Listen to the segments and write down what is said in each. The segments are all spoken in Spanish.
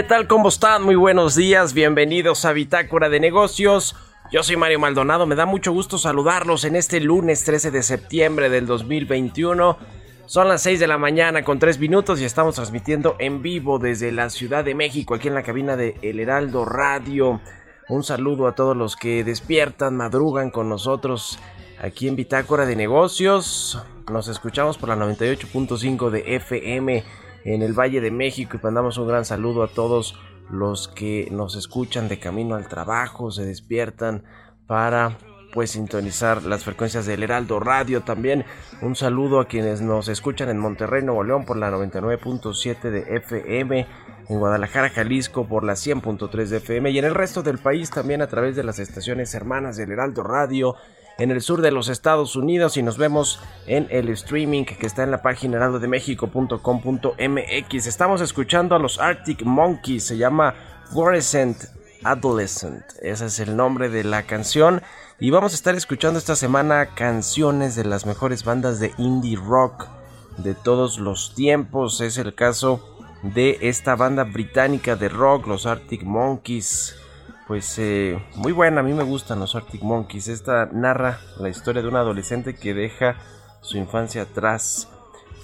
¿Qué tal? ¿Cómo están? Muy buenos días, bienvenidos a Bitácora de Negocios. Yo soy Mario Maldonado, me da mucho gusto saludarlos en este lunes 13 de septiembre del 2021. Son las 6 de la mañana con 3 minutos y estamos transmitiendo en vivo desde la Ciudad de México, aquí en la cabina de El Heraldo Radio. Un saludo a todos los que despiertan, madrugan con nosotros aquí en Bitácora de Negocios. Nos escuchamos por la 98.5 de FM en el Valle de México y mandamos un gran saludo a todos los que nos escuchan de camino al trabajo, se despiertan para pues sintonizar las frecuencias del Heraldo Radio también. Un saludo a quienes nos escuchan en Monterrey, Nuevo León por la 99.7 de FM, en Guadalajara, Jalisco por la 100.3 de FM y en el resto del país también a través de las estaciones hermanas del Heraldo Radio en el sur de los Estados Unidos y nos vemos en el streaming que está en la página heraldodemexico.com.mx. Estamos escuchando a los Arctic Monkeys, se llama Fluorescent Adolescent, ese es el nombre de la canción. Y vamos a estar escuchando esta semana canciones de las mejores bandas de indie rock de todos los tiempos, es el caso de esta banda británica de rock, los Arctic Monkeys pues eh, muy buena, a mí me gustan los Arctic Monkeys. Esta narra la historia de un adolescente que deja su infancia atrás.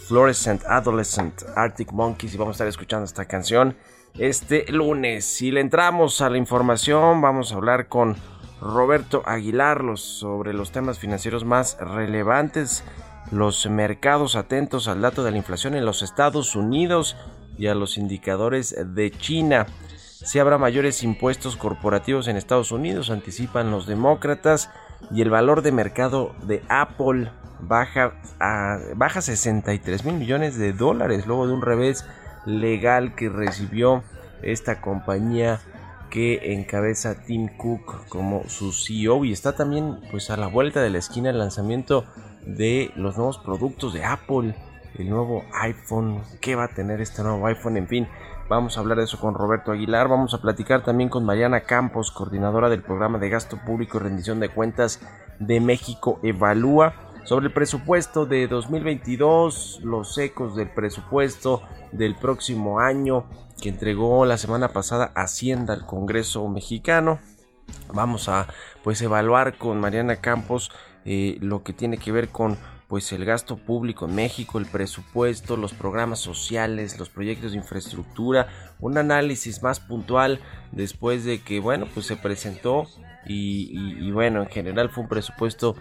Fluorescent Adolescent Arctic Monkeys y vamos a estar escuchando esta canción este lunes. Si le entramos a la información, vamos a hablar con Roberto Aguilar sobre los temas financieros más relevantes, los mercados atentos al dato de la inflación en los Estados Unidos y a los indicadores de China si habrá mayores impuestos corporativos en Estados Unidos, anticipan los demócratas, y el valor de mercado de Apple baja a baja 63 mil millones de dólares luego de un revés legal que recibió esta compañía que encabeza Tim Cook como su CEO y está también pues a la vuelta de la esquina el lanzamiento de los nuevos productos de Apple, el nuevo iPhone, qué va a tener este nuevo iPhone, en fin, Vamos a hablar de eso con Roberto Aguilar. Vamos a platicar también con Mariana Campos, coordinadora del programa de gasto público y rendición de cuentas de México Evalúa, sobre el presupuesto de 2022, los ecos del presupuesto del próximo año que entregó la semana pasada Hacienda al Congreso mexicano. Vamos a pues evaluar con Mariana Campos eh, lo que tiene que ver con pues el gasto público en México, el presupuesto, los programas sociales, los proyectos de infraestructura, un análisis más puntual después de que bueno pues se presentó y, bueno en general fue un presupuesto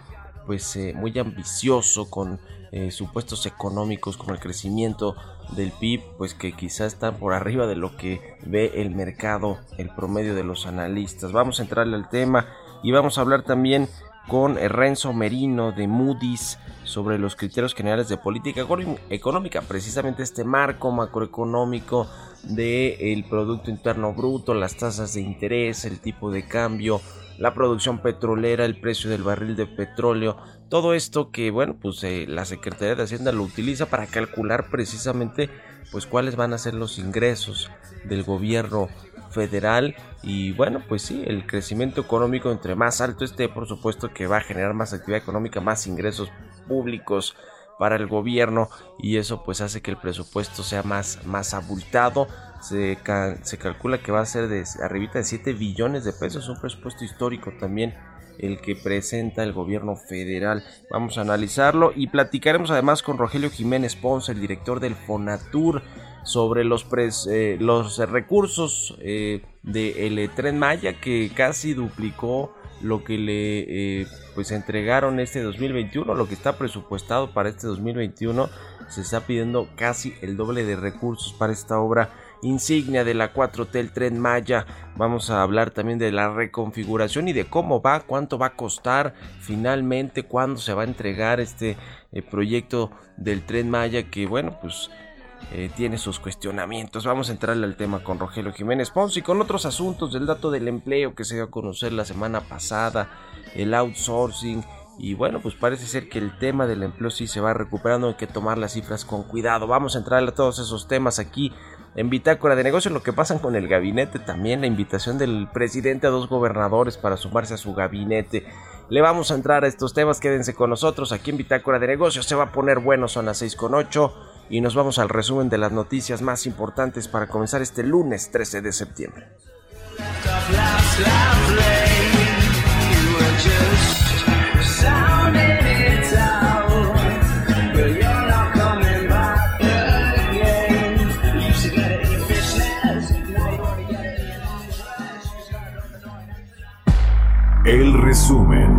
pues eh, muy ambicioso con eh, supuestos económicos como el crecimiento del PIB, pues que quizá están por arriba de lo que ve el mercado, el promedio de los analistas. Vamos a entrarle al tema y vamos a hablar también con Renzo Merino de Moody's sobre los criterios generales de política económica, precisamente este marco macroeconómico del Producto Interno Bruto, las tasas de interés, el tipo de cambio, la producción petrolera, el precio del barril de petróleo, todo esto que, bueno, pues eh, la Secretaría de Hacienda lo utiliza para calcular precisamente, pues cuáles van a ser los ingresos del gobierno federal y bueno pues sí el crecimiento económico entre más alto esté por supuesto que va a generar más actividad económica más ingresos públicos para el gobierno y eso pues hace que el presupuesto sea más, más abultado. Se, se calcula que va a ser de arribita de 7 billones de pesos, un presupuesto histórico también el que presenta el gobierno federal. Vamos a analizarlo y platicaremos además con Rogelio Jiménez Ponce, el director del Fonatur, sobre los, eh, los recursos eh, del Tren Maya que casi duplicó lo que le eh, pues entregaron este 2021, lo que está presupuestado para este 2021, se está pidiendo casi el doble de recursos para esta obra insignia de la 4T, el tren Maya. Vamos a hablar también de la reconfiguración y de cómo va, cuánto va a costar finalmente, cuándo se va a entregar este proyecto del tren Maya que bueno, pues eh, tiene sus cuestionamientos. Vamos a entrarle al tema con Rogelio Jiménez Pons y con otros asuntos del dato del empleo que se dio a conocer la semana pasada, el outsourcing. Y bueno, pues parece ser que el tema del empleo sí se va recuperando, hay que tomar las cifras con cuidado. Vamos a entrarle a todos esos temas aquí en Bitácora de Negocios, lo que pasa con el gabinete, también la invitación del presidente a dos gobernadores para sumarse a su gabinete. Le vamos a entrar a estos temas, quédense con nosotros aquí en Bitácora de Negocios, se va a poner bueno, son las 6 con 8 y nos vamos al resumen de las noticias más importantes para comenzar este lunes 13 de septiembre. El resumen.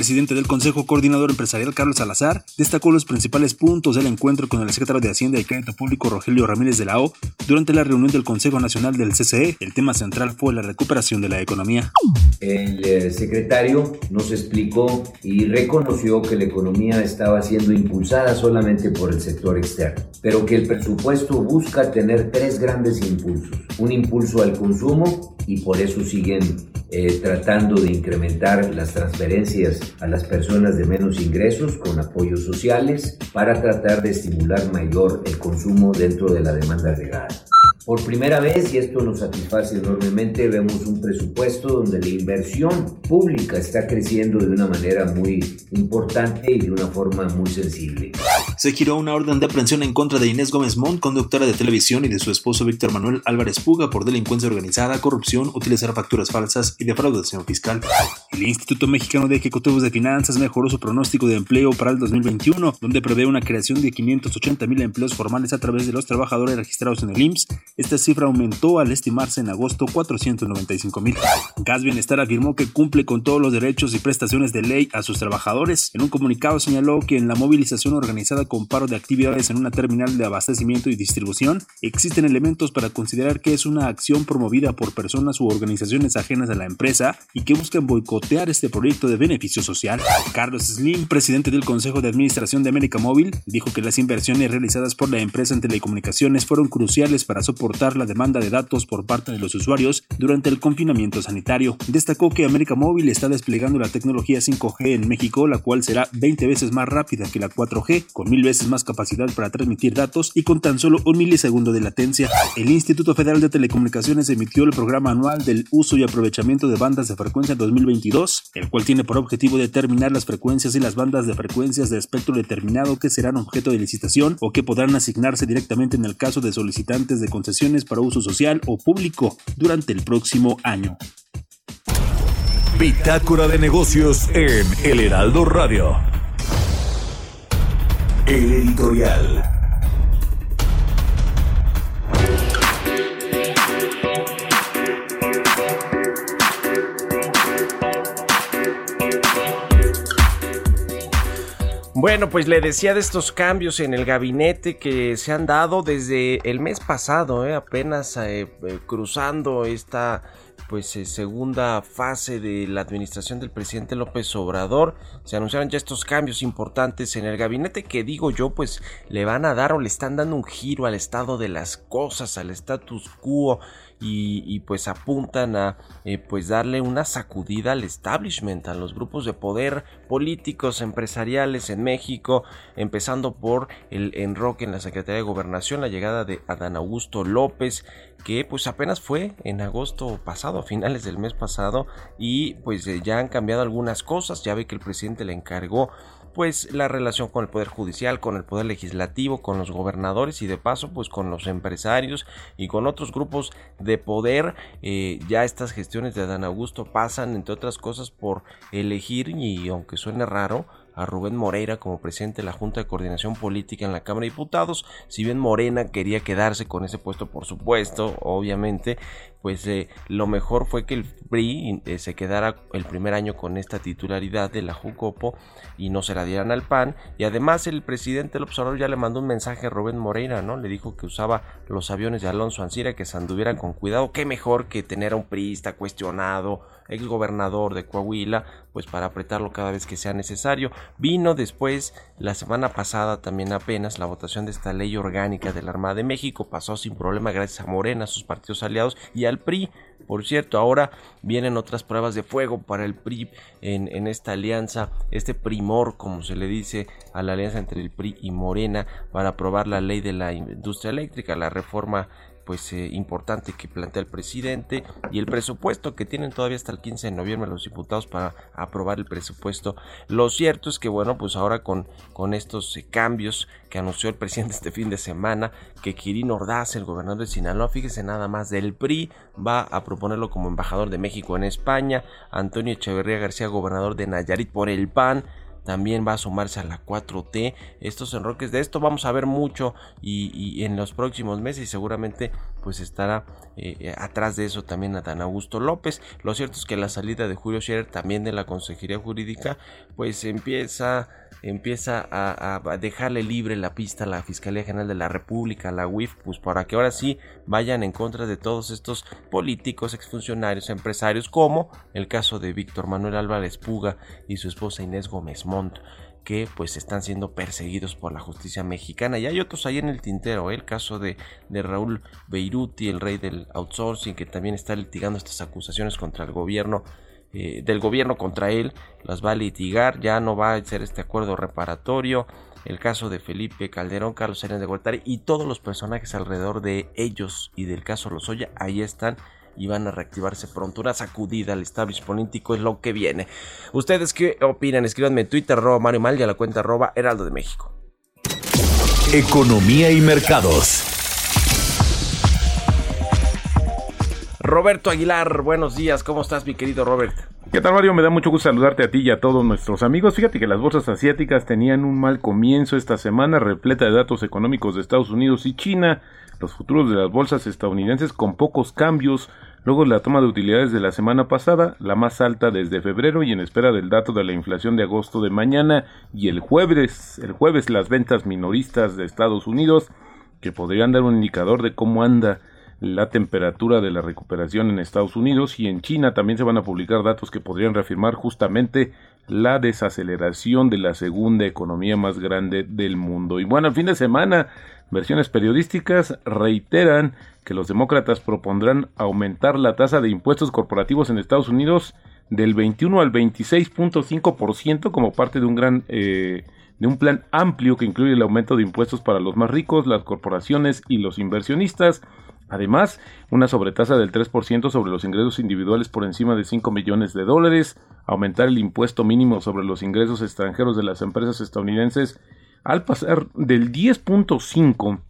Presidente del Consejo Coordinador Empresarial, Carlos Salazar, destacó los principales puntos del encuentro con el secretario de Hacienda y Crédito Público, Rogelio Ramírez de la O, durante la reunión del Consejo Nacional del CCE. El tema central fue la recuperación de la economía. El eh, secretario nos explicó y reconoció que la economía estaba siendo impulsada solamente por el sector externo, pero que el presupuesto busca tener tres grandes impulsos. Un impulso al consumo y por eso siguen eh, tratando de incrementar las transferencias a las personas de menos ingresos con apoyos sociales para tratar de estimular mayor el consumo dentro de la demanda real. Por primera vez, y esto nos satisface enormemente, vemos un presupuesto donde la inversión pública está creciendo de una manera muy importante y de una forma muy sensible. Se giró una orden de aprehensión en contra de Inés Gómez Mont, conductora de televisión, y de su esposo Víctor Manuel Álvarez Puga por delincuencia organizada, corrupción, utilizar facturas falsas y defraudación fiscal. El Instituto Mexicano de Ejecutivos de Finanzas mejoró su pronóstico de empleo para el 2021, donde prevé una creación de 580 mil empleos formales a través de los trabajadores registrados en el IMSS esta cifra aumentó al estimarse en agosto 495 mil. Gas Bienestar afirmó que cumple con todos los derechos y prestaciones de ley a sus trabajadores. En un comunicado señaló que en la movilización organizada con paro de actividades en una terminal de abastecimiento y distribución existen elementos para considerar que es una acción promovida por personas u organizaciones ajenas a la empresa y que buscan boicotear este proyecto de beneficio social. Carlos Slim, presidente del Consejo de Administración de América Móvil, dijo que las inversiones realizadas por la empresa en telecomunicaciones fueron cruciales para soportar la demanda de datos por parte de los usuarios durante el confinamiento sanitario. Destacó que América Móvil está desplegando la tecnología 5G en México, la cual será 20 veces más rápida que la 4G, con mil veces más capacidad para transmitir datos y con tan solo un milisegundo de latencia. El Instituto Federal de Telecomunicaciones emitió el programa anual del uso y aprovechamiento de bandas de frecuencia 2022, el cual tiene por objetivo determinar las frecuencias y las bandas de frecuencias de espectro determinado que serán objeto de licitación o que podrán asignarse directamente en el caso de solicitantes de concesión para uso social o público durante el próximo año. Bitácora de negocios en El Heraldo Radio. El editorial. Bueno, pues le decía de estos cambios en el gabinete que se han dado desde el mes pasado, ¿eh? apenas eh, eh, cruzando esta pues segunda fase de la administración del presidente López Obrador se anunciaron ya estos cambios importantes en el gabinete que digo yo pues le van a dar o le están dando un giro al estado de las cosas al status quo y, pues apuntan a eh, pues darle una sacudida al establishment, a los grupos de poder políticos, empresariales en México, empezando por el enroque en la Secretaría de Gobernación, la llegada de Adán Augusto López, que pues apenas fue en agosto pasado, a finales del mes pasado, y pues eh, ya han cambiado algunas cosas, ya ve que el presidente le encargó pues la relación con el poder judicial, con el poder legislativo, con los gobernadores y de paso pues con los empresarios y con otros grupos de poder. Eh, ya estas gestiones de Adán Augusto pasan entre otras cosas por elegir y aunque suene raro a Rubén Moreira como presidente de la Junta de Coordinación Política en la Cámara de Diputados. Si bien Morena quería quedarse con ese puesto, por supuesto, obviamente, pues eh, lo mejor fue que el PRI eh, se quedara el primer año con esta titularidad de la Jucopo y no se la dieran al PAN. Y además el presidente López Obrador ya le mandó un mensaje a Rubén Moreira, ¿no? Le dijo que usaba los aviones de Alonso Ancira, que se anduvieran con cuidado. Qué mejor que tener a un priista cuestionado, ex gobernador de Coahuila, pues para apretarlo cada vez que sea necesario. Vino después, la semana pasada también apenas, la votación de esta ley orgánica de la Armada de México, pasó sin problema gracias a Morena, sus partidos aliados y al PRI. Por cierto, ahora vienen otras pruebas de fuego para el PRI en, en esta alianza, este primor, como se le dice a la alianza entre el PRI y Morena, para aprobar la ley de la industria eléctrica, la reforma pues eh, importante que plantea el presidente y el presupuesto que tienen todavía hasta el 15 de noviembre los diputados para aprobar el presupuesto. Lo cierto es que bueno, pues ahora con, con estos eh, cambios que anunció el presidente este fin de semana, que Quirino Ordaz, el gobernador de Sinaloa, fíjese nada más del PRI, va a proponerlo como embajador de México en España, Antonio Echeverría García, gobernador de Nayarit por el PAN, también va a sumarse a la 4T. Estos enroques de esto vamos a ver mucho y, en los próximos meses seguramente pues estará eh, atrás de eso también Dan Augusto López. Lo cierto es que la salida de Julio Scherer también de la Consejería Jurídica pues empieza empieza a, dejarle libre la pista a la Fiscalía General de la República, a la UIF, pues para que ahora sí vayan en contra de todos estos políticos, exfuncionarios, empresarios, como el caso de Víctor Manuel Álvarez Puga y su esposa Inés Gómez Montt que pues están siendo perseguidos por la justicia mexicana y hay otros ahí en el tintero, ¿eh? el caso de, de, Raúl Beiruti, el rey del outsourcing, que también está litigando estas acusaciones contra el gobierno eh, del gobierno contra él, las va a litigar, ya no va a ser este acuerdo reparatorio, el caso de Felipe Calderón, Carlos Salinas de y todos los personajes alrededor de ellos y del caso Lozoya, ahí están y van a reactivarse pronto. Una sacudida al establishment político es lo que viene. ¿Ustedes qué opinan? Escríbanme en Twitter, arroba Mario Mal y a la cuenta Heraldo de México. Economía y mercados. Roberto Aguilar, buenos días, ¿cómo estás mi querido Robert? ¿Qué tal Mario? Me da mucho gusto saludarte a ti y a todos nuestros amigos. Fíjate que las bolsas asiáticas tenían un mal comienzo esta semana, repleta de datos económicos de Estados Unidos y China. Los futuros de las bolsas estadounidenses con pocos cambios, luego la toma de utilidades de la semana pasada, la más alta desde febrero y en espera del dato de la inflación de agosto de mañana y el jueves, el jueves las ventas minoristas de Estados Unidos que podrían dar un indicador de cómo anda la temperatura de la recuperación en Estados Unidos y en China también se van a publicar datos que podrían reafirmar justamente la desaceleración de la segunda economía más grande del mundo. Y bueno, el fin de semana, versiones periodísticas reiteran que los demócratas propondrán aumentar la tasa de impuestos corporativos en Estados Unidos del 21 al 26.5% como parte de un gran eh, de un plan amplio que incluye el aumento de impuestos para los más ricos, las corporaciones y los inversionistas. Además, una sobretasa del 3% sobre los ingresos individuales por encima de 5 millones de dólares, aumentar el impuesto mínimo sobre los ingresos extranjeros de las empresas estadounidenses al pasar del 10.5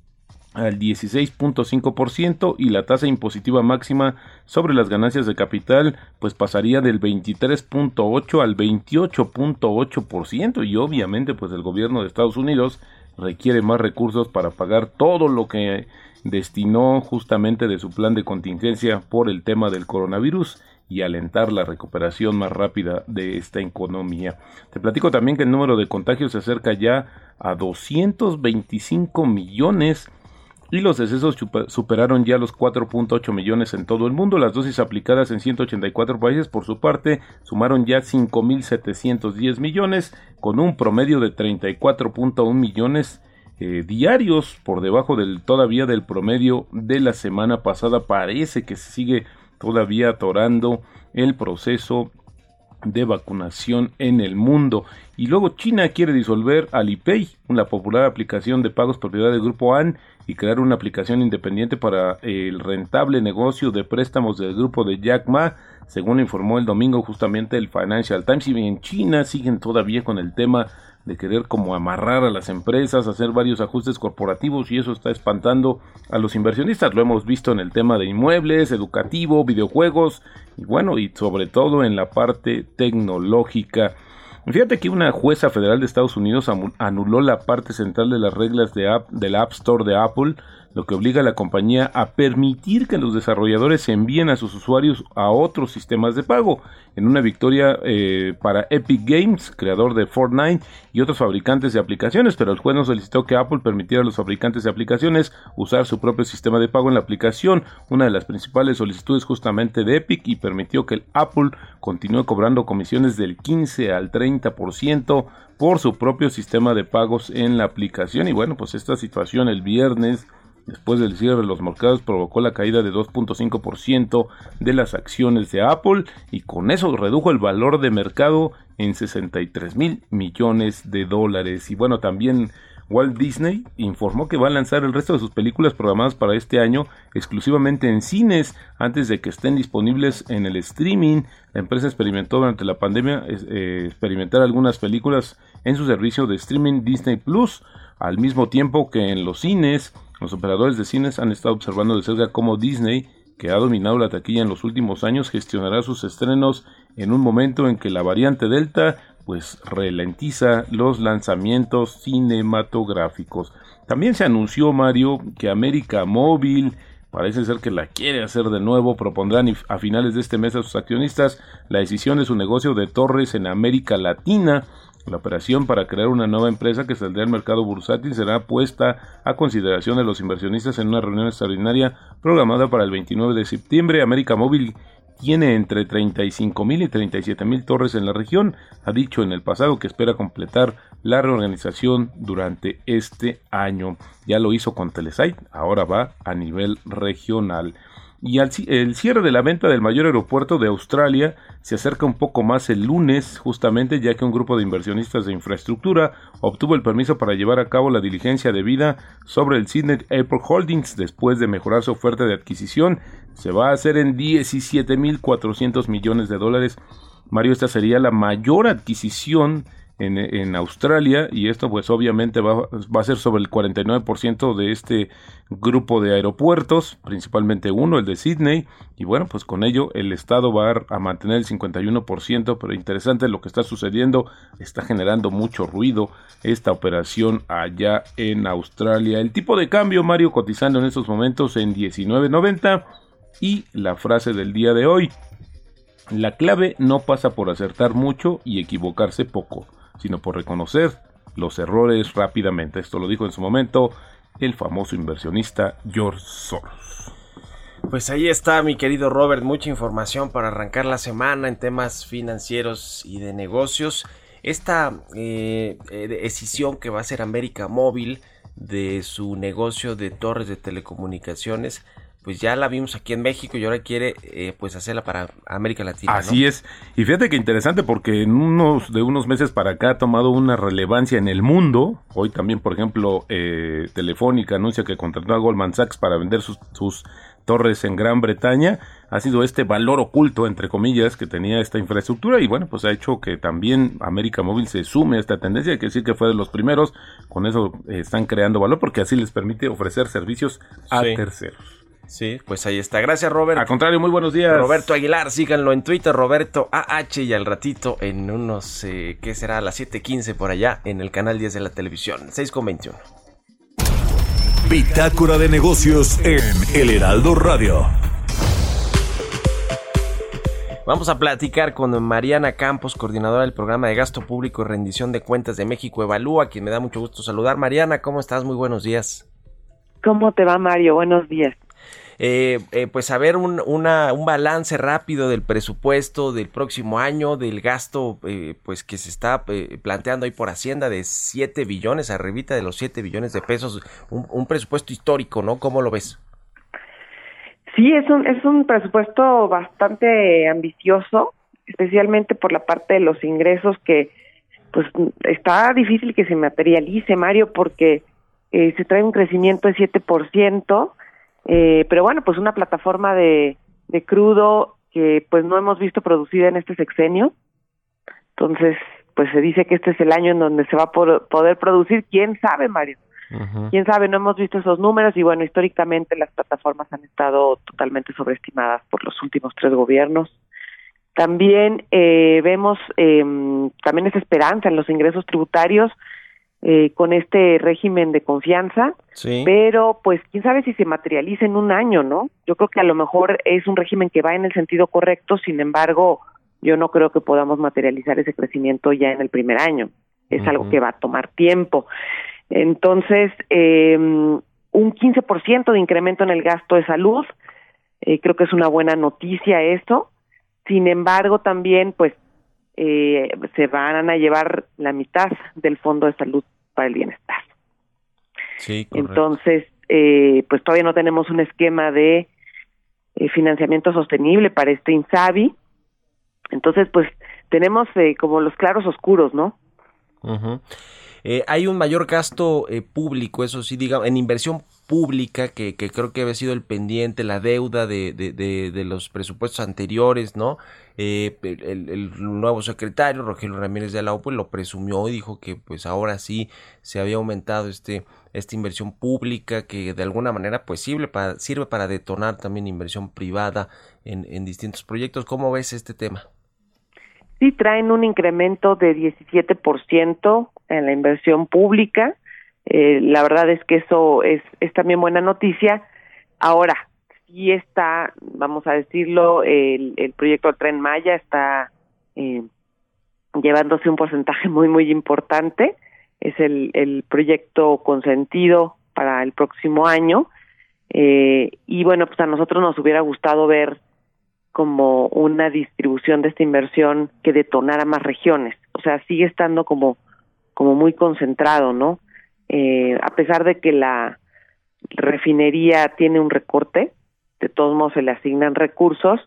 al 16.5% y la tasa impositiva máxima sobre las ganancias de capital pues pasaría del 23.8 al 28.8% y obviamente pues el gobierno de Estados Unidos requiere más recursos para pagar todo lo que destinó justamente de su plan de contingencia por el tema del coronavirus y alentar la recuperación más rápida de esta economía. Te platico también que el número de contagios se acerca ya a 225 millones y los decesos superaron ya los 4.8 millones en todo el mundo. Las dosis aplicadas en 184 países, por su parte, sumaron ya 5.710 millones, con un promedio de 34.1 millones eh, diarios, por debajo del todavía del promedio de la semana pasada. Parece que se sigue todavía atorando el proceso de vacunación en el mundo. Y luego China quiere disolver Alipay, una popular aplicación de pagos propiedad del grupo AN, y crear una aplicación independiente para el rentable negocio de préstamos del grupo de Jack Ma, según informó el domingo justamente el Financial Times. Y en China siguen todavía con el tema de querer como amarrar a las empresas, hacer varios ajustes corporativos y eso está espantando a los inversionistas. Lo hemos visto en el tema de inmuebles, educativo, videojuegos y bueno, y sobre todo en la parte tecnológica. Fíjate que una jueza federal de Estados Unidos anuló la parte central de las reglas de app, del App Store de Apple, lo que obliga a la compañía a permitir que los desarrolladores envíen a sus usuarios a otros sistemas de pago, en una victoria eh, para Epic Games, creador de Fortnite y otros fabricantes de aplicaciones, pero el juez no solicitó que Apple permitiera a los fabricantes de aplicaciones usar su propio sistema de pago en la aplicación, una de las principales solicitudes justamente de Epic, y permitió que el Apple continúe cobrando comisiones del 15 al 30% por su propio sistema de pagos en la aplicación. Y bueno, pues esta situación el viernes después del cierre de los mercados provocó la caída de 2.5% de las acciones de Apple y con eso redujo el valor de mercado en 63 mil millones de dólares. Y bueno, también Walt Disney informó que va a lanzar el resto de sus películas programadas para este año exclusivamente en cines antes de que estén disponibles en el streaming. La empresa experimentó durante la pandemia eh, experimentar algunas películas en su servicio de streaming Disney Plus, al mismo tiempo que en los cines los operadores de cines han estado observando de cerca cómo Disney, que ha dominado la taquilla en los últimos años, gestionará sus estrenos en un momento en que la variante Delta pues ralentiza los lanzamientos cinematográficos. También se anunció Mario que América Móvil parece ser que la quiere hacer de nuevo, propondrán a finales de este mes a sus accionistas la decisión de su negocio de torres en América Latina. La operación para crear una nueva empresa que saldrá al mercado bursátil será puesta a consideración de los inversionistas en una reunión extraordinaria programada para el 29 de septiembre. América Móvil tiene entre 35 mil y 37 mil torres en la región. Ha dicho en el pasado que espera completar la reorganización durante este año. Ya lo hizo con Telesite, ahora va a nivel regional. Y al, el cierre de la venta del mayor aeropuerto de Australia se acerca un poco más el lunes, justamente ya que un grupo de inversionistas de infraestructura obtuvo el permiso para llevar a cabo la diligencia debida sobre el Sydney Airport Holdings después de mejorar su oferta de adquisición. Se va a hacer en 17.400 millones de dólares. Mario, esta sería la mayor adquisición en, Australia y esto pues obviamente va, va, a ser sobre el 49% de este grupo de aeropuertos, principalmente uno, el de Sydney, y bueno, pues con ello el Estado va a mantener el 51%, pero interesante lo que está sucediendo, está generando mucho ruido esta operación allá en Australia. El tipo de cambio, Mario, cotizando en estos momentos en 19.90 y la frase del día de hoy. La clave no pasa por acertar mucho y equivocarse poco sino por reconocer los errores rápidamente. Esto lo dijo en su momento el famoso inversionista George Soros. Pues ahí está, mi querido Robert, mucha información para arrancar la semana en temas financieros y de negocios. Esta eh, decisión que va a hacer América Móvil de su negocio de torres de telecomunicaciones pues ya la vimos aquí en México y ahora quiere eh, pues hacerla para América Latina. Así ¿no? es. Y fíjate que interesante porque en unos de unos meses para acá ha tomado una relevancia en el mundo. Hoy también, por ejemplo, eh, Telefónica anuncia que contrató a Goldman Sachs para vender sus, sus torres en Gran Bretaña. Ha sido este valor oculto, entre comillas, que tenía esta infraestructura y bueno, pues ha hecho que también América Móvil se sume a esta tendencia. Hay que decir que fue de los primeros. Con eso eh, están creando valor porque así les permite ofrecer servicios a Sí. terceros. Sí, pues ahí está. Gracias, Robert. Al contrario, muy buenos días. Roberto Aguilar, síganlo en Twitter, Roberto AH, y al ratito en unos, eh, ¿qué será? A las 7:15 por allá en el canal 10 de la televisión, 6.21. Bitácora de negocios en El Heraldo Radio. Vamos a platicar con Mariana Campos, coordinadora del programa de gasto público y rendición de cuentas de México Evalúa, quien me da mucho gusto saludar. Mariana, ¿cómo estás? Muy buenos días. ¿Cómo te va, Mario? Buenos días. Eh, eh, pues a ver un, una, un balance rápido del presupuesto del próximo año, del gasto eh, pues que se está eh, planteando ahí por Hacienda de 7 billones, arribita de los 7 billones de pesos, un, un presupuesto histórico, ¿no? ¿Cómo lo ves? Sí, es un, es un presupuesto bastante ambicioso, especialmente por la parte de los ingresos que pues está difícil que se materialice, Mario, porque eh, se trae un crecimiento de 7%, eh, pero bueno, pues una plataforma de, de crudo que pues no hemos visto producida en este sexenio. Entonces, pues se dice que este es el año en donde se va a por- poder producir, quién sabe, Mario. Quién sabe, no hemos visto esos números y bueno, históricamente las plataformas han estado totalmente sobreestimadas por los últimos tres gobiernos. También eh, vemos eh, también esa esperanza en los ingresos tributarios eh, con este régimen de confianza, Sí. pero pues quién sabe si se materializa en un año, ¿no? Yo creo que a lo mejor es un régimen que va en el sentido correcto, sin embargo, yo no creo que podamos materializar ese crecimiento ya en el primer año. Es algo que va a tomar tiempo. Entonces, eh, un 15% de incremento en el gasto de salud, eh, creo que es una buena noticia eso. Sin embargo, también, pues, eh, se van a llevar la mitad del Fondo de Salud para el Bienestar. Sí, correcto. Entonces, eh, pues todavía no tenemos un esquema de eh, financiamiento sostenible para este INSABI. Entonces, pues tenemos eh, como los claros oscuros, ¿no? Ujú. Eh, hay un mayor gasto eh, público, eso sí, digamos, en inversión pública, que, que creo que había sido el pendiente, la deuda de, de, de, de los presupuestos anteriores, ¿no? Eh, el, el nuevo secretario, Rogelio Ramírez de la O, pues lo presumió y dijo que pues ahora sí se había aumentado este esta inversión pública que de alguna manera pues sirve para, sirve para detonar también inversión privada en, en distintos proyectos. ¿Cómo ves este tema? Sí, traen un incremento de 17% en la inversión pública. Eh, la verdad es que eso es, es también buena noticia. Ahora, sí está, vamos a decirlo, el, el proyecto Tren Maya está eh, llevándose un porcentaje muy, muy importante. Es el, el proyecto consentido para el próximo año. Eh, y bueno, pues a nosotros nos hubiera gustado ver como una distribución de esta inversión que detonara más regiones. O sea, sigue estando como, como muy concentrado, ¿no? Eh, a pesar de que la refinería tiene un recorte, de todos modos se le asignan recursos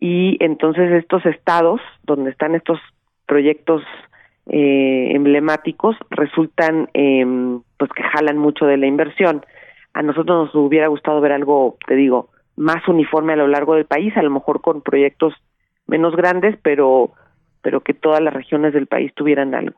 y entonces estos estados donde están estos proyectos eh, emblemáticos resultan eh, pues que jalan mucho de la inversión. A nosotros nos hubiera gustado ver algo, te digo, más uniforme a lo largo del país, a lo mejor con proyectos menos grandes, pero pero que todas las regiones del país tuvieran algo.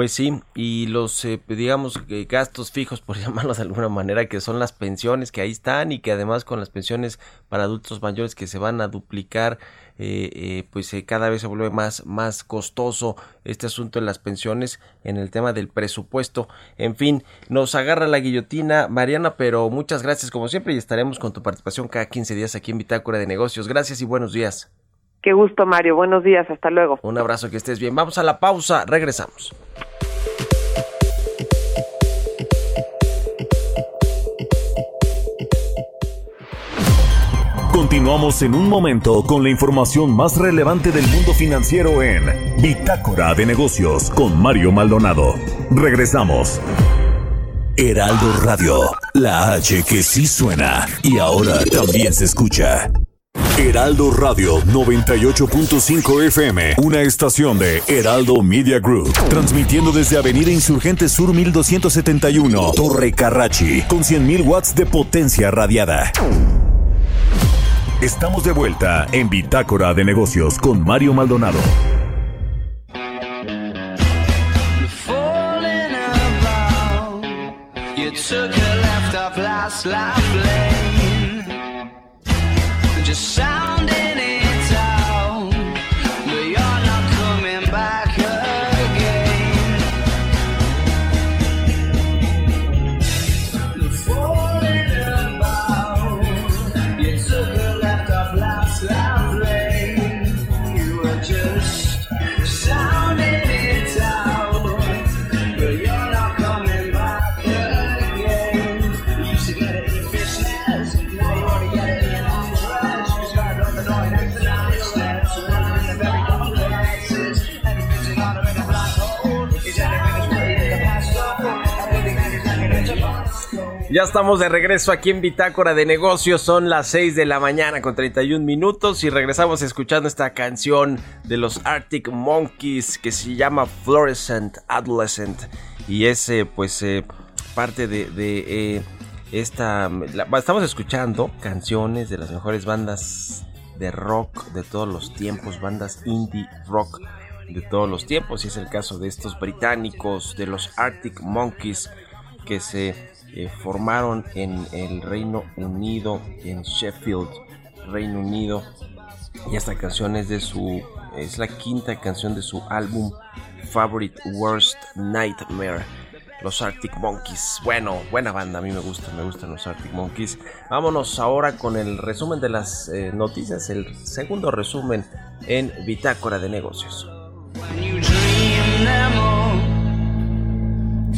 Pues sí, y los, eh, digamos, eh, gastos fijos, por llamarlos de alguna manera, que son las pensiones que ahí están y que además con las pensiones para adultos mayores que se van a duplicar, eh, eh, pues eh, cada vez se vuelve más, más costoso este asunto de las pensiones en el tema del presupuesto. En fin, nos agarra la guillotina, Mariana, pero muchas gracias como siempre y estaremos con tu participación cada 15 días aquí en Bitácora de Negocios. Gracias y buenos días. Qué gusto, Mario. Buenos días. Hasta luego. Un abrazo, que estés bien. Vamos a la pausa, regresamos. Continuamos en un momento con la información más relevante del mundo financiero en Bitácora de Negocios con Mario Maldonado. Regresamos. Heraldo Radio, la H que sí suena y ahora también se escucha. Heraldo Radio 98.5 FM, una estación de Heraldo Media Group, transmitiendo desde Avenida Insurgente Sur 1271, Torre Carrachi, con 100.000 watts de potencia radiada. Estamos de vuelta en Bitácora de Negocios con Mario Maldonado. Ya estamos de regreso aquí en Bitácora de Negocios. Son las 6 de la mañana con 31 minutos y regresamos escuchando esta canción de los Arctic Monkeys que se llama Fluorescent Adolescent y es pues eh, parte de, eh, esta... estamos escuchando canciones de las mejores bandas de rock de todos los tiempos, bandas indie rock de todos los tiempos y es el caso de estos británicos de los Arctic Monkeys que se eh, formaron en el Reino Unido, en Sheffield, Reino Unido. Y esta canción es de su, es la quinta canción de su álbum Favorite Worst Nightmare. Los Arctic Monkeys. Bueno, buena banda, a mí me gustan, me gustan los Arctic Monkeys. Vámonos ahora con el resumen de las eh, noticias, el segundo resumen en Bitácora de Negocios.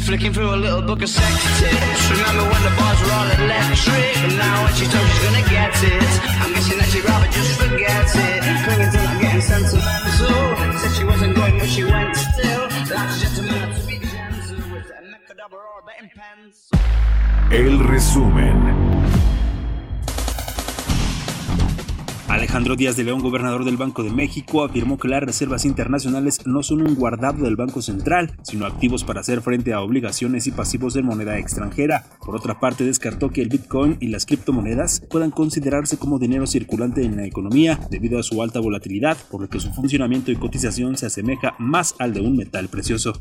Flicking through a little book of sex tips. Remember when the bars were all electric? And now when she told she's gonna get it, I'm guessing that she'd rather just forget it. Clinging getting sentimental. Said she wasn't going, but she went still. Just a to be gentle with a or a betting pencil. El resumen. Alejandro Díaz de León, gobernador del Banco de México, afirmó que las reservas internacionales no son un guardado del Banco Central, sino activos para hacer frente a obligaciones y pasivos de moneda extranjera. Por otra parte, descartó que el Bitcoin y las criptomonedas puedan considerarse como dinero circulante en la economía debido a su alta volatilidad, por lo que su funcionamiento y cotización se asemeja más al de un metal precioso.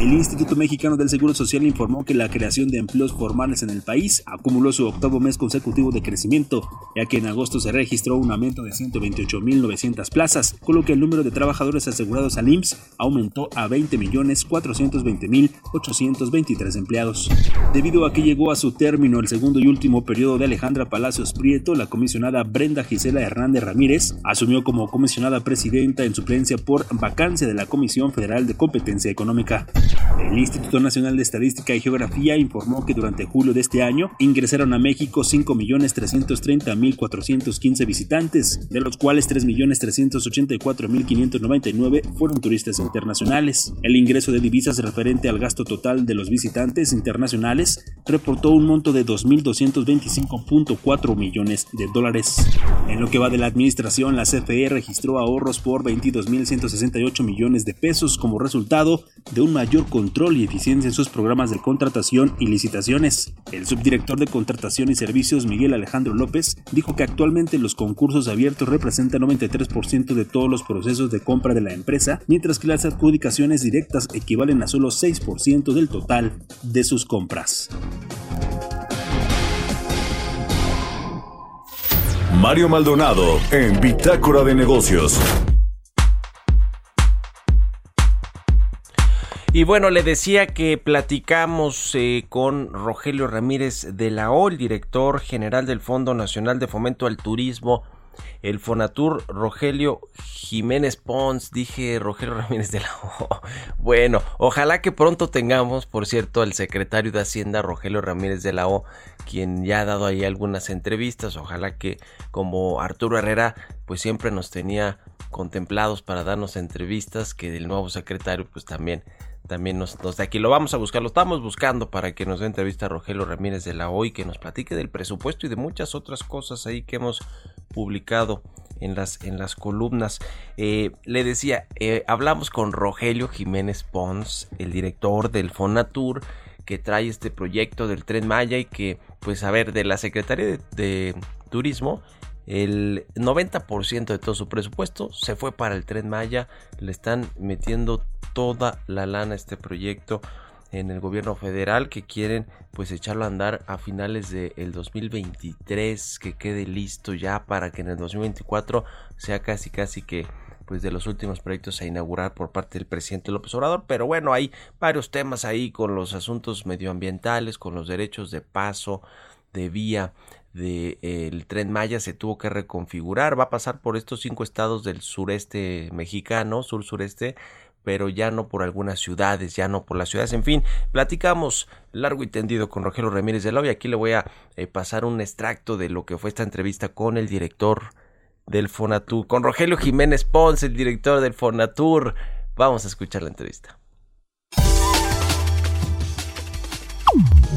El Instituto Mexicano del Seguro Social informó que la creación de empleos formales en el país acumuló su octavo mes consecutivo de crecimiento, ya que en agosto se registró un aumento de 128.900 plazas, con lo que el número de trabajadores asegurados al IMSS aumentó a 20.420.823 empleados. Debido a que llegó a su término el segundo y último periodo de Alejandra Palacios Prieto, la comisionada Brenda Gisela Hernández Ramírez asumió como comisionada presidenta en suplencia por vacancia de la Comisión Federal de Competencia Económica. El Instituto Nacional de Estadística y Geografía informó que durante julio de este año ingresaron a México 5.330.415 visitantes, de los cuales 3.384.599 fueron turistas internacionales. El ingreso de divisas referente al gasto total de los visitantes internacionales reportó un monto de 2.225.4 millones de dólares. En lo que va de la administración, la CFE registró ahorros por 22.168 millones de pesos como resultado de un mayor control y eficiencia en sus programas de contratación y licitaciones. El subdirector de Contratación y Servicios, Miguel Alejandro López, dijo que actualmente los concursos abiertos representan 93% de todos los procesos de compra de la empresa, mientras que las adjudicaciones directas equivalen a solo 6% del total de sus compras. Mario Maldonado en Bitácora de Negocios. Y bueno, le decía que platicamos eh, con Rogelio Ramírez de la O, el director general del Fondo Nacional de Fomento al Turismo, el Fonatur Rogelio Jiménez Pons, dije Rogelio Ramírez de la O. Bueno, ojalá que pronto tengamos, por cierto, al secretario de Hacienda Rogelio Ramírez de la O, quien ya ha dado ahí algunas entrevistas, ojalá que como Arturo Herrera, pues siempre nos tenía contemplados para darnos entrevistas, que el nuevo secretario pues también también nos, nos de aquí lo vamos a buscar, lo estamos buscando para que nos dé entrevista a Rogelio Ramírez de la OI, que nos platique del presupuesto y de muchas otras cosas ahí que hemos publicado en las, en las columnas. Eh, le decía, eh, hablamos con Rogelio Jiménez Pons, el director del Fonatur, que trae este proyecto del Tren Maya y que, pues a ver, de la Secretaría de, de Turismo, el 90% de todo su presupuesto se fue para el tren Maya. Le están metiendo toda la lana a este proyecto en el gobierno federal que quieren pues echarlo a andar a finales del 2023 que quede listo ya para que en el 2024 sea casi casi que pues de los últimos proyectos a inaugurar por parte del presidente López Obrador, pero bueno, hay varios temas ahí con los asuntos medioambientales, con los derechos de paso, de vía, del de, tren Maya se tuvo que reconfigurar, va a pasar por estos cinco estados del sureste mexicano, sur-sureste, pero ya no por algunas ciudades, ya no por las ciudades, en fin, platicamos largo y tendido con Rogelio Ramírez de la y aquí le voy a eh, pasar un extracto de lo que fue esta entrevista con el director del Fonatur, con Rogelio Jiménez Pons, el director del Fonatur. Vamos a escuchar la entrevista.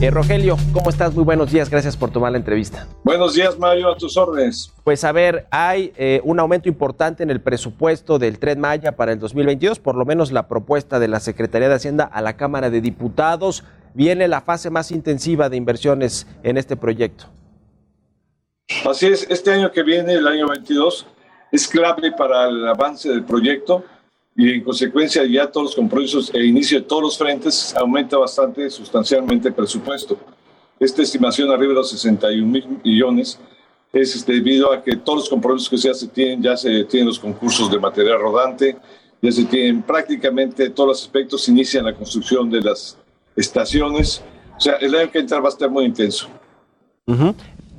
Eh, Rogelio, ¿cómo estás? Muy buenos días, gracias por tomar la entrevista. Buenos días, Mario, a tus órdenes. Pues a ver, hay eh, un aumento importante en el presupuesto del Tren Maya para el 2022, por lo menos la propuesta de la Secretaría de Hacienda a la Cámara de Diputados. Viene la fase más intensiva de inversiones en este proyecto. Así es, este año que viene, el año 22, es clave para el avance del proyecto y en consecuencia ya todos los compromisos e inicio de todos los frentes aumenta bastante sustancialmente el presupuesto. Esta estimación arriba de los 61 mil millones es este, debido a que todos los compromisos que ya se tienen, ya se tienen los concursos de material rodante, ya se tienen prácticamente todos los aspectos, se inicia la construcción de las estaciones, o sea, el año que entra va a estar muy intenso.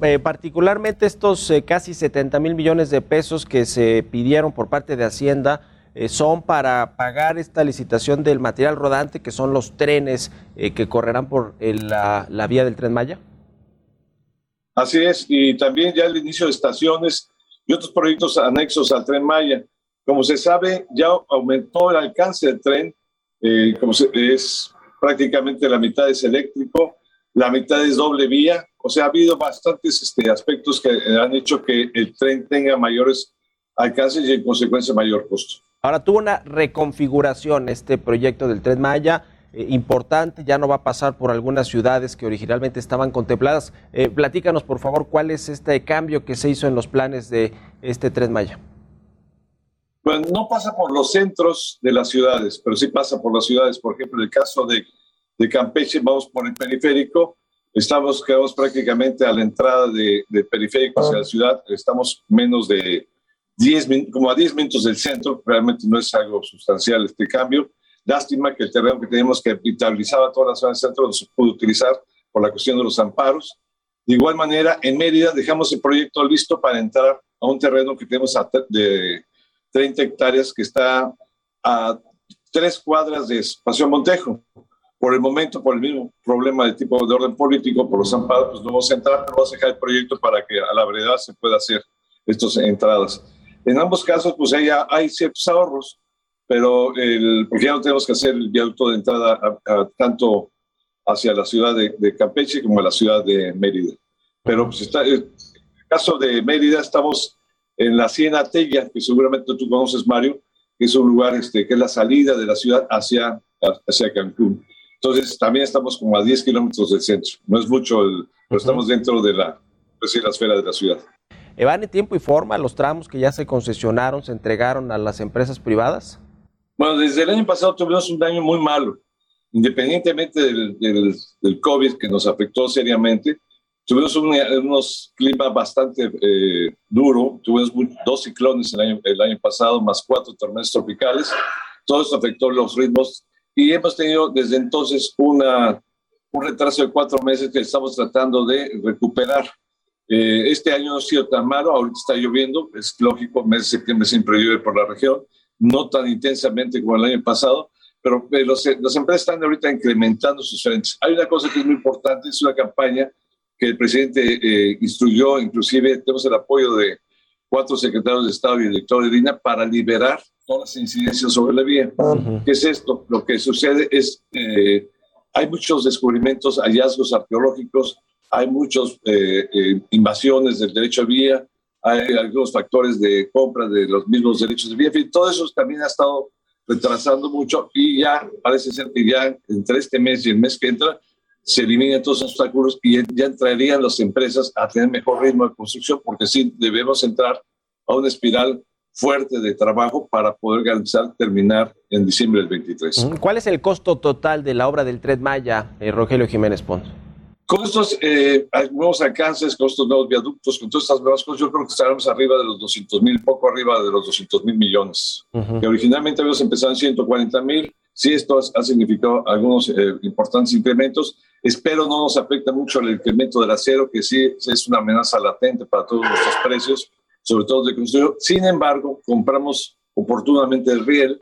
Eh, particularmente estos eh, casi 70 mil millones de pesos que se pidieron por parte de Hacienda eh, son para pagar esta licitación del material rodante, que son los trenes eh, que correrán por el- la, la vía del tren Maya. Así es, y también ya el inicio de estaciones y otros proyectos anexos al tren Maya. Como se sabe, ya aumentó el alcance del tren, eh, como se- es prácticamente la mitad es eléctrico, la mitad es doble vía, o sea, ha habido bastantes este, aspectos que eh, han hecho que el tren tenga mayores alcances y en consecuencia mayor costo. Ahora tuvo una reconfiguración este proyecto del tren Maya eh, importante, ya no va a pasar por algunas ciudades que originalmente estaban contempladas. Eh, platícanos, por favor, cuál es este cambio que se hizo en los planes de este tren Maya. Bueno, no pasa por los centros de las ciudades, pero sí pasa por las ciudades. Por ejemplo, en el caso de, de Campeche, vamos por el periférico, estamos, quedamos prácticamente a la entrada de- del periférico hacia la ciudad, estamos menos de 10, min- como a 10 minutos del centro, realmente no es algo sustancial este cambio. Lástima que el terreno que tenemos que habitabilizaba toda la zona del centro no se pudo utilizar por la cuestión de los amparos. De igual manera, en Mérida dejamos el proyecto listo para entrar a un terreno que tenemos de 30 hectáreas que está a tres cuadras de Paseo Montejo. Por el momento, por el mismo problema de tipo de orden político, por los amparos, pues no vamos a entrar, pero vamos a dejar el proyecto para que a la brevedad se pueda hacer estas entradas. En ambos casos, pues hay, hay ciertos ahorros, pero el, porque ya no tenemos que hacer el viaducto de entrada a- a- tanto hacia la ciudad de, de Campeche como a la ciudad de Mérida. Pero pues está, en el caso de Mérida estamos en la Siena Tella, que seguramente tú conoces, Mario, que es un lugar este, que es la salida de la ciudad hacia, hacia Cancún. Entonces también estamos como a 10 kilómetros del centro. No es mucho, el- pero estamos dentro de la, pues, sí, la esfera de la ciudad. Eh, ¿Van en tiempo y forma los tramos que ya se concesionaron, se entregaron a las empresas privadas? Bueno, desde el año pasado tuvimos un daño muy malo, independientemente del, del, del COVID que nos afectó seriamente. Tuvimos un- unos climas bastante eh, duro, tuvimos dos ciclones el año, el año pasado, más cuatro tormentas tropicales. Todo esto afectó los ritmos y hemos tenido desde entonces una, un retraso de cuatro meses que estamos tratando de recuperar. Eh, este año no ha sido tan malo, ahorita está lloviendo, es lógico, mes de septiembre siempre llueve por la región, no tan intensamente como el año pasado, pero eh, los, las empresas están ahorita incrementando sus frentes. Hay una cosa que es muy importante, es una campaña que el presidente eh, instruyó, inclusive tenemos el apoyo de cuatro secretarios de Estado y director de DINA para liberar todas las incidencias sobre la vía. ¿Qué es esto? Lo que sucede es, eh, hay muchos descubrimientos, hallazgos arqueológicos, hay muchas invasiones del derecho a vía, hay algunos factores de compra de los mismos derechos de vía, en fin, todo eso también ha estado retrasando mucho y ya parece ser que ya entre este mes y el mes que entra se eliminan todos esos obstáculos y ya entrarían las empresas a tener mejor ritmo de construcción porque sí debemos entrar a una espiral fuerte de trabajo para poder garantizar terminar en diciembre del 23. ¿Cuál es el costo total de la obra del Tren Maya, eh, Rogelio Jiménez Pons? Con estos eh, nuevos alcances, con estos nuevos viaductos, con todas estas nuevas cosas, yo creo que estaremos arriba de los 200 mil, poco arriba de los 200 mil millones. Que originalmente habíamos empezado en 140 mil. Sí, esto ha, significado algunos eh, importantes incrementos. Espero no nos afecte mucho el incremento del acero, que sí es una amenaza latente para todos nuestros precios, sobre todo de construcción. Sin embargo, compramos oportunamente el riel.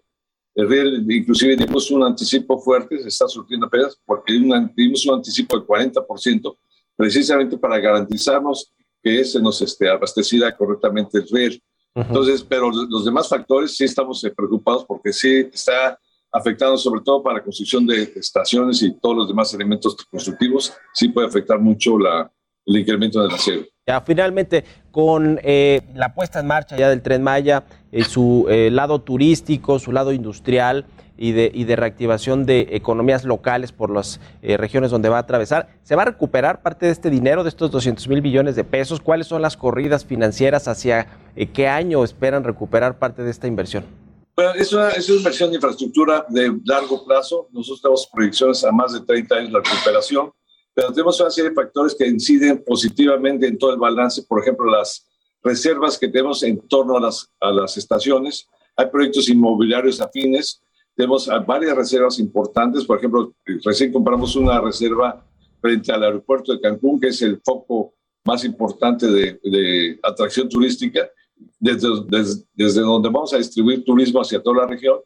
El riel, inclusive, dimos un anticipo fuerte, se está surtiendo apenas, porque dimos un anticipo del 40%, precisamente para garantizarnos que se nos este, abasteciera correctamente el riel. Entonces, pero los demás factores sí estamos eh, preocupados porque sí está afectando sobre todo para la construcción de estaciones y todos los demás elementos constructivos, sí puede afectar mucho la, el incremento del acero. Ya, finalmente, con eh, la puesta en marcha ya del Tren Maya, eh, su eh, lado turístico, su lado industrial y de, y de reactivación de economías locales por las eh, regiones donde va a atravesar, ¿se va a recuperar parte de este dinero, de estos 200 mil billones de pesos? ¿Cuáles son las corridas financieras? ¿Hacia qué año esperan recuperar parte de esta inversión? Bueno, es una, es una inversión de infraestructura de largo plazo. Nosotros tenemos proyecciones a más de 30 años de recuperación, pero tenemos una serie de factores que inciden positivamente en todo el balance. Por ejemplo, las reservas que tenemos en torno a las, a las estaciones. Hay proyectos inmobiliarios afines. Tenemos varias reservas importantes. Por ejemplo, recién compramos una reserva frente al aeropuerto de Cancún, que es el foco más importante de, de atracción turística desde, desde, desde, donde vamos a distribuir turismo hacia toda la región.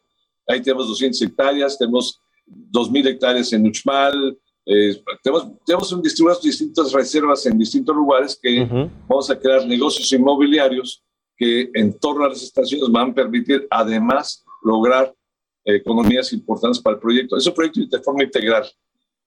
Ahí tenemos 200 hectáreas, tenemos 2.000 hectáreas en Uxmal, eh, tenemos, tenemos un distintas reservas en distintos lugares que uh -huh. vamos a crear negocios inmobiliarios que en torno a las estaciones van a permitir además lograr eh, economías importantes para el proyecto. Es un proyecto de forma integral.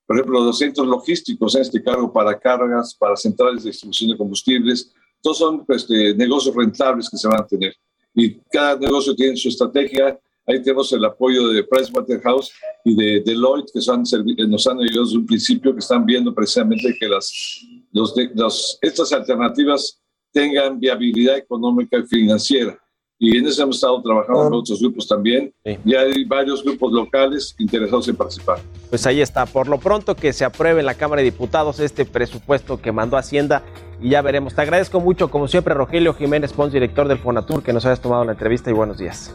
Por ejemplo, los centros logísticos en este cargo para cargas, para centrales de distribución de combustibles, todos son pues, de negocios rentables que se van a tener. Y cada negocio tiene su estrategia. Ahí tenemos el apoyo de Pricewaterhouse y de Deloitte, que son, nos han ayudado desde un principio, que están viendo precisamente que las, los, los, estas alternativas tengan viabilidad económica y financiera. Y en eso hemos estado trabajando con otros grupos también. Sí. Y hay varios grupos locales interesados en participar. Pues ahí está. Por lo pronto que se apruebe en la Cámara de Diputados este presupuesto que mandó Hacienda y ya veremos. Te agradezco mucho, como siempre, Rogelio Jiménez Pons, director del Fonatur, que nos hayas tomado la entrevista y buenos días.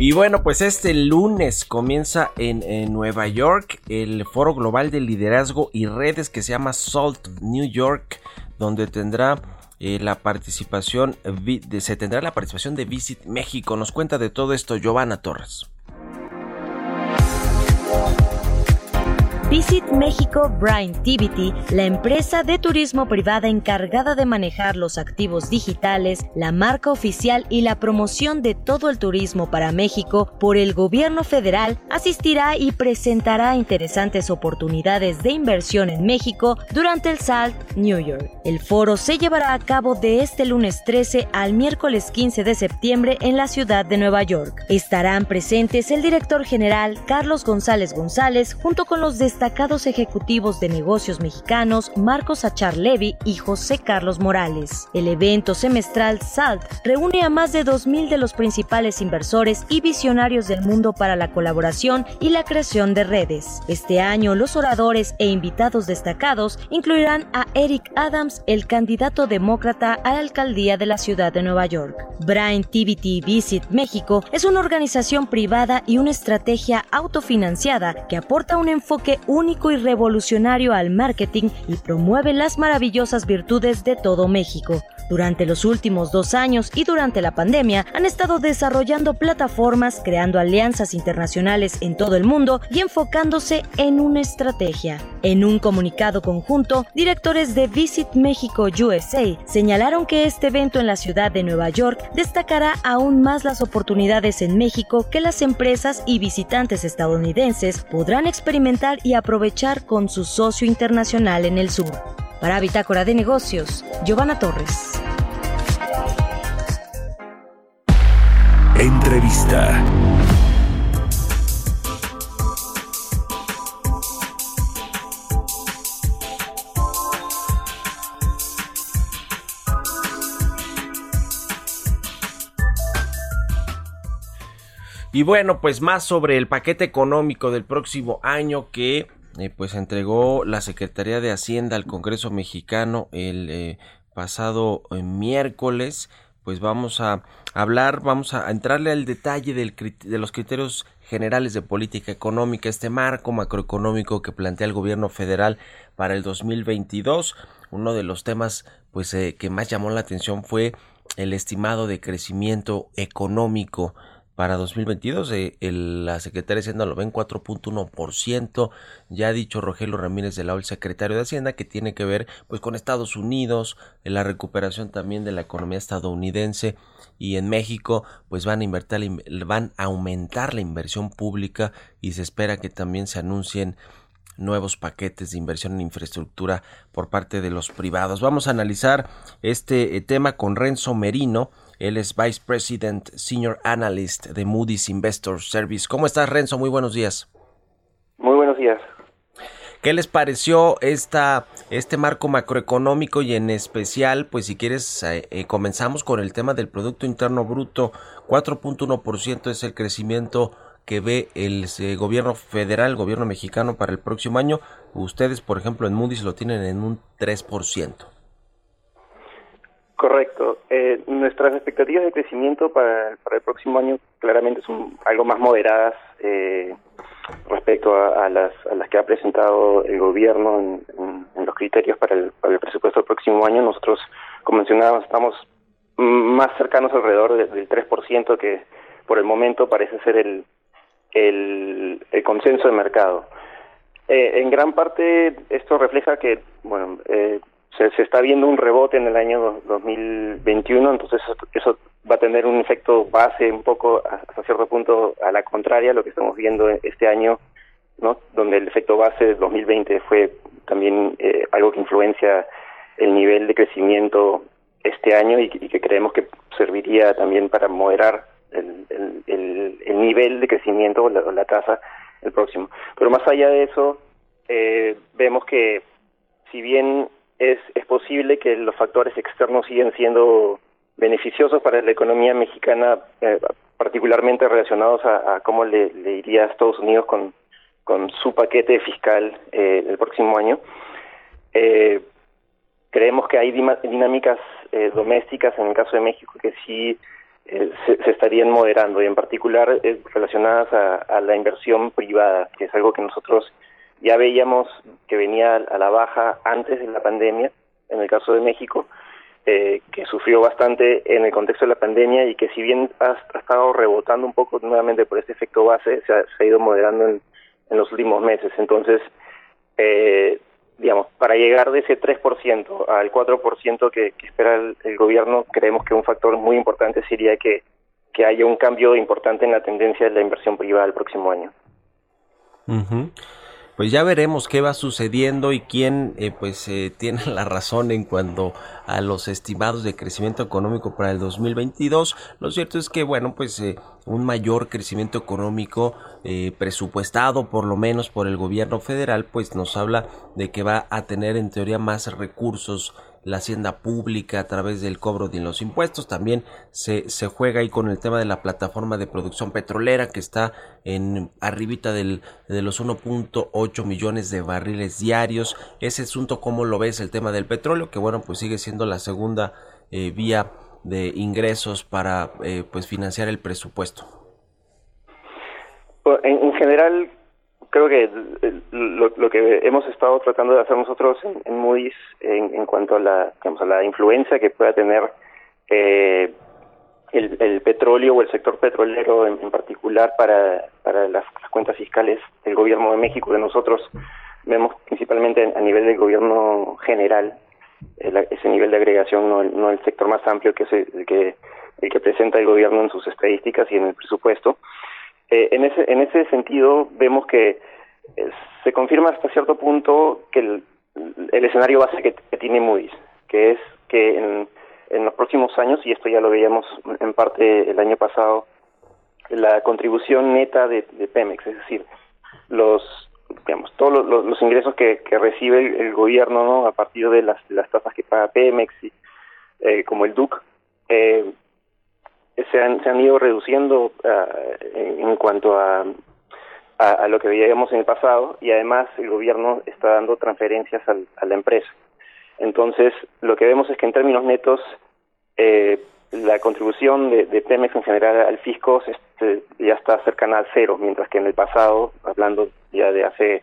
Y bueno, pues este lunes comienza en, Nueva York el Foro Global de Liderazgo y Redes que se llama SALT New York, donde tendrá eh, la participación, se tendrá la participación de Visit México. Nos cuenta de todo esto Giovanna Torres. Visit México Braintivity, la empresa de turismo privada encargada de manejar los activos digitales, la marca oficial y la promoción de todo el turismo para México por el gobierno federal, asistirá y presentará interesantes oportunidades de inversión en México durante el SALT New York. El foro se llevará a cabo de este lunes 13 al miércoles 15 de septiembre en la ciudad de Nueva York. Estarán presentes el director general Carlos González González junto con los destacados destacados ejecutivos de negocios mexicanos Marcos Achar Levy y José Carlos Morales. El evento semestral SALT reúne a más de 2.000 de los principales inversores y visionarios del mundo para la colaboración y la creación de redes. Este año los oradores e invitados destacados incluirán a Eric Adams, el candidato demócrata a la alcaldía de la ciudad de Nueva York. Brain TVT Visit México es una organización privada y una estrategia autofinanciada que aporta un enfoque único y revolucionario al marketing y promueve las maravillosas virtudes de todo México. Durante los últimos dos años y durante la pandemia han estado desarrollando plataformas, creando alianzas internacionales en todo el mundo y enfocándose en una estrategia. En un comunicado conjunto, directores de Visit México USA señalaron que este evento en la ciudad de Nueva York destacará aún más las oportunidades en México que las empresas y visitantes estadounidenses podrán experimentar y aprovechar con su socio internacional en el sur. Para Bitácora de Negocios, Giovanna Torres. Entrevista. Y bueno, pues más sobre el paquete económico del próximo año que pues entregó la Secretaría de Hacienda al Congreso mexicano el eh, pasado eh, miércoles pues vamos a hablar, vamos a entrarle al detalle del, de los criterios generales de política económica, este marco macroeconómico que plantea el gobierno federal para el 2022. Uno de los temas pues eh, que más llamó la atención fue el estimado de crecimiento económico para 2022. eh, el- la Secretaría de Hacienda lo ve en 4.1%. Ya ha dicho Rogelio Ramírez de la OL, secretario de Hacienda, que tiene que ver pues con Estados Unidos, la recuperación también de la economía estadounidense y en México pues van a invertir, van a aumentar la inversión pública y se espera que también se anuncien nuevos paquetes de inversión en infraestructura por parte de los privados. Vamos a analizar este eh, tema con Renzo Merino. Él es Vice President Senior Analyst de Moody's Investor Service. ¿Cómo estás, Renzo? Muy buenos días. Muy buenos días. ¿Qué les pareció esta, este marco macroeconómico y en especial, pues si quieres, eh, eh, comenzamos con el tema del Producto Interno Bruto. 4.1% es el crecimiento que ve el eh, gobierno federal, el gobierno mexicano para el próximo año. Ustedes, por ejemplo, en Moody's lo tienen en un 3%. Correcto. Eh, nuestras expectativas de crecimiento para, para el próximo año claramente son algo más moderadas eh, respecto a, las, a las que ha presentado el gobierno en, los criterios para el, para el presupuesto del próximo año. Nosotros, como mencionábamos, estamos más cercanos alrededor de- del 3%, que por el momento parece ser el, el, el consenso de mercado. Eh, en gran parte esto refleja que, bueno, eh, se, está viendo un rebote en el año do- 2021, entonces eso, eso va a tener un efecto base un poco hasta cierto punto a la contraria a lo que estamos viendo este año, ¿no? Donde el efecto base de 2020 fue también eh, algo que influencia el nivel de crecimiento este año y, que- creemos que serviría también para moderar el, el, el- el nivel de crecimiento o la, la tasa el próximo. Pero más allá de eso, eh, vemos que si bien es, es posible que los factores externos siguen siendo beneficiosos para la economía mexicana, eh, particularmente relacionados a, cómo le, iría a Estados Unidos con, su paquete fiscal eh, el próximo año. Eh, creemos que hay dinámicas eh, domésticas en el caso de México que sí eh, se, se estarían moderando y en particular relacionadas a, a la inversión privada, que es algo que nosotros ya veíamos que venía a la baja antes de la pandemia, en el caso de México, eh, que sufrió bastante en el contexto de la pandemia y que si bien ha, estado rebotando un poco nuevamente por este efecto base, se ha, ido moderando en, los últimos meses. Entonces, eh, digamos, para llegar de ese 3% al 4% que, que espera el, gobierno, creemos que un factor muy importante sería que, que haya un cambio importante en la tendencia de la inversión privada el próximo año. Ujú. Pues ya veremos qué va sucediendo y quién eh, pues eh, tiene la razón en cuanto a los estimados de crecimiento económico para el 2022. Lo cierto es que bueno pues eh, un mayor crecimiento económico eh, presupuestado por lo menos por el gobierno federal pues nos habla de que va a tener en teoría más recursos la hacienda pública a través del cobro de los impuestos. También se, se juega ahí con el tema de la plataforma de producción petrolera que está en arribita del, de los 1.8 millones de barriles diarios. Ese asunto, ¿cómo lo ves? El tema del petróleo, que bueno, pues sigue siendo la segunda eh, vía de ingresos para eh, pues financiar el presupuesto. En, en general, creo que el- lo, lo que hemos estado tratando de hacer nosotros en, Moody's en, cuanto a la, digamos, a la influencia que pueda tener eh, el, el petróleo o el sector petrolero en, particular para, para las, cuentas fiscales del gobierno de México, que nosotros vemos principalmente a nivel del gobierno general, el- ese nivel de agregación, no el, no el sector más amplio que es el que presenta el gobierno en sus estadísticas y en el presupuesto. Eh, en ese en ese sentido vemos que eh, se confirma hasta cierto punto que el, el escenario base que, tiene Moody's, que es que en, en los próximos años, y esto ya lo veíamos en parte el año pasado, la contribución neta de, Pemex, es decir, los digamos todos los, los- ingresos que, que recibe el, el gobierno ¿no? a partir de las, las tasas que paga Pemex, y, eh, como el DUC, eh, se han, se han ido reduciendo ah, en, cuanto a, a, a lo que veíamos en el pasado y además el gobierno está dando transferencias al- a la empresa. Entonces, lo que vemos es que en términos netos, eh, la contribución de, de Pemex en general al fisco este, ya está cercana al cero, mientras que en el pasado, hablando ya de hace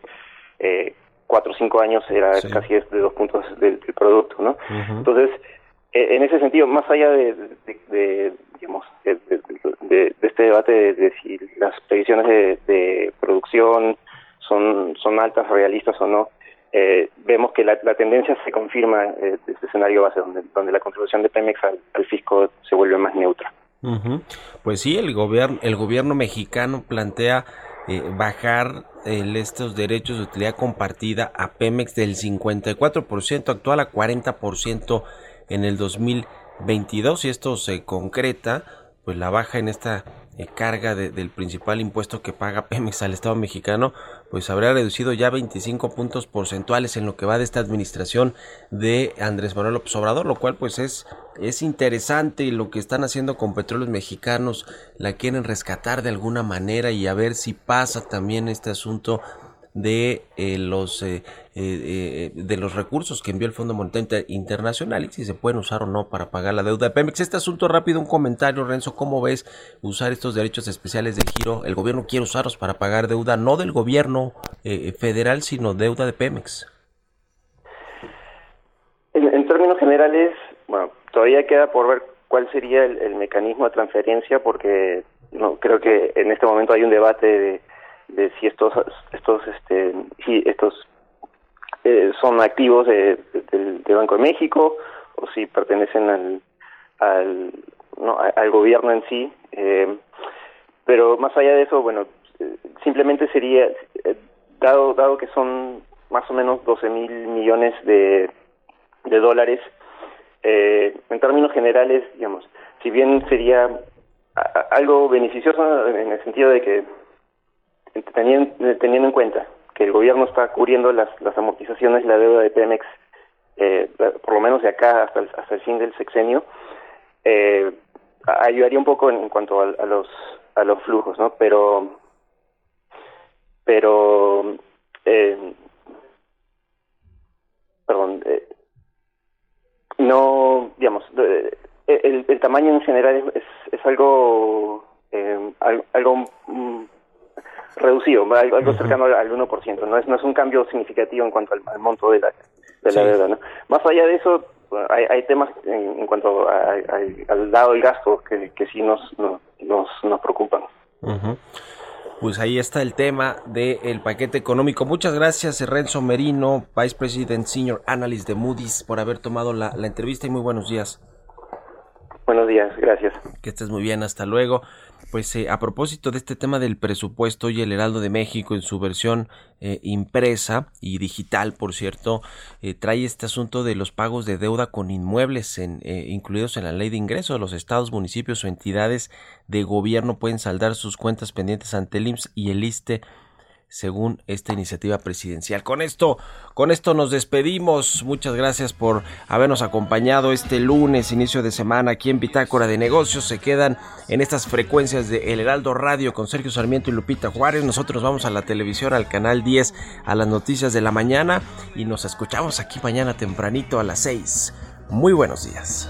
eh, cuatro o cinco años, era Sí. casi de dos puntos del, del producto, ¿no? Entonces, eh, en ese sentido, más allá de, digamos, de, este debate de, si las previsiones de, producción son, altas, realistas o no, eh, vemos que la, tendencia se confirma eh, este escenario base, donde, donde la contribución de Pemex al, al fisco se vuelve más neutra. Ujú. Pues sí, el gobierno, el gobierno mexicano plantea eh, bajar el, estos derechos de utilidad compartida a Pemex del 54% actual a 40% en el 2022 y esto se concreta pues la baja en esta eh, carga de- del principal impuesto que paga Pemex al Estado mexicano pues habrá reducido ya 25 puntos porcentuales en lo que va de esta administración de Andrés Manuel López Obrador, lo cual pues es, es interesante y lo que están haciendo con petróleos mexicanos la quieren rescatar de alguna manera y a ver si pasa también este asunto de eh, los eh, eh, eh, de los recursos que envió el Fondo Monetario Inter- Internacional y si se pueden usar o no para pagar la deuda de Pemex. Este asunto rápido, un comentario, Renzo, ¿cómo ves usar estos derechos especiales del giro? El gobierno quiere usarlos para pagar deuda, no del gobierno federal, sino deuda de Pemex. En, en términos generales, bueno, todavía queda por ver cuál sería el, el mecanismo de transferencia, porque no creo que en este momento hay un debate de, de si estos estos este si estos eh, son activos de, de- Banco de México o si pertenecen al al, no, al gobierno en sí. eh, pero más allá de eso, bueno, eh, simplemente sería, eh, dado, dado que son más o menos 12 mil millones de, de dólares, eh, en términos generales, digamos, si bien sería algo beneficioso en el sentido de que teniendo, teniendo en cuenta que el gobierno está cubriendo las, las amortizaciones y la deuda de Pemex, eh, por lo menos de acá hasta el, hasta el fin del sexenio, eh, ayudaría un poco en, cuanto a, a los a los flujos, ¿no? Pero pero eh, perdón, eh, no, digamos, eh, el, el tamaño en general es, es, es algo eh, al- algo mm, reducido, algo, algo cercano al, al 1%, no es, no es un cambio significativo en cuanto al, al monto de la, de deuda. ¿no? Más allá de eso, hay, hay temas en, en cuanto a- a- al lado del gasto que, que sí nos, nos, nos, nos preocupan. Pues ahí está el tema del paquete económico. Muchas gracias, Renzo Merino, Vice President Senior Analyst de Moody's, por haber tomado la, la entrevista y muy buenos días. Buenos días, gracias. Que estés muy bien, hasta luego. Pues eh, a propósito de este tema del presupuesto y el Heraldo de México en su versión eh, impresa y digital, por cierto, eh, trae este asunto de los pagos de deuda con inmuebles en, incluidos en la ley de ingresos. Los estados, municipios o entidades de gobierno pueden saldar sus cuentas pendientes ante el IMSS y el ISTE según esta iniciativa presidencial. Con esto, con esto nos despedimos. Muchas gracias por habernos acompañado este lunes, inicio de semana, aquí en Bitácora de Negocios. Se quedan en estas frecuencias de El Heraldo Radio con Sergio Sarmiento y Lupita Juárez. Nosotros vamos a la televisión, al canal 10, a las noticias de la mañana y nos escuchamos aquí mañana tempranito a las 6. Muy buenos días.